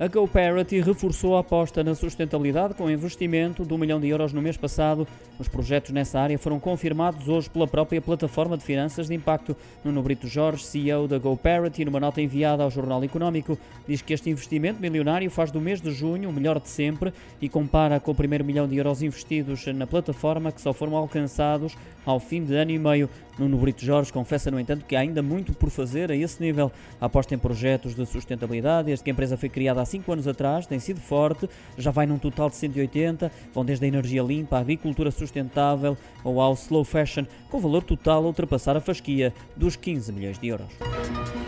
A GoParity reforçou a aposta na sustentabilidade com investimento de um milhão de euros no mês passado. Os projetos nessa área foram confirmados hoje pela própria plataforma de finanças de impacto. Nuno Brito Jorge, CEO da GoParity, numa nota enviada ao Jornal Económico, diz que este investimento milionário faz do mês de junho o melhor de sempre e compara com o primeiro milhão de euros investidos na plataforma que só foram alcançados ao fim de ano e meio. Nuno Brito Jorge confessa, no entanto, que há ainda muito por fazer a esse nível. A aposta em projetos de sustentabilidade, desde que a empresa foi criada há 5 anos atrás, tem sido forte, já vai num total de 180, vão desde a energia limpa, a agricultura sustentável ou ao slow fashion, com valor total a ultrapassar a fasquia dos 15 milhões de euros.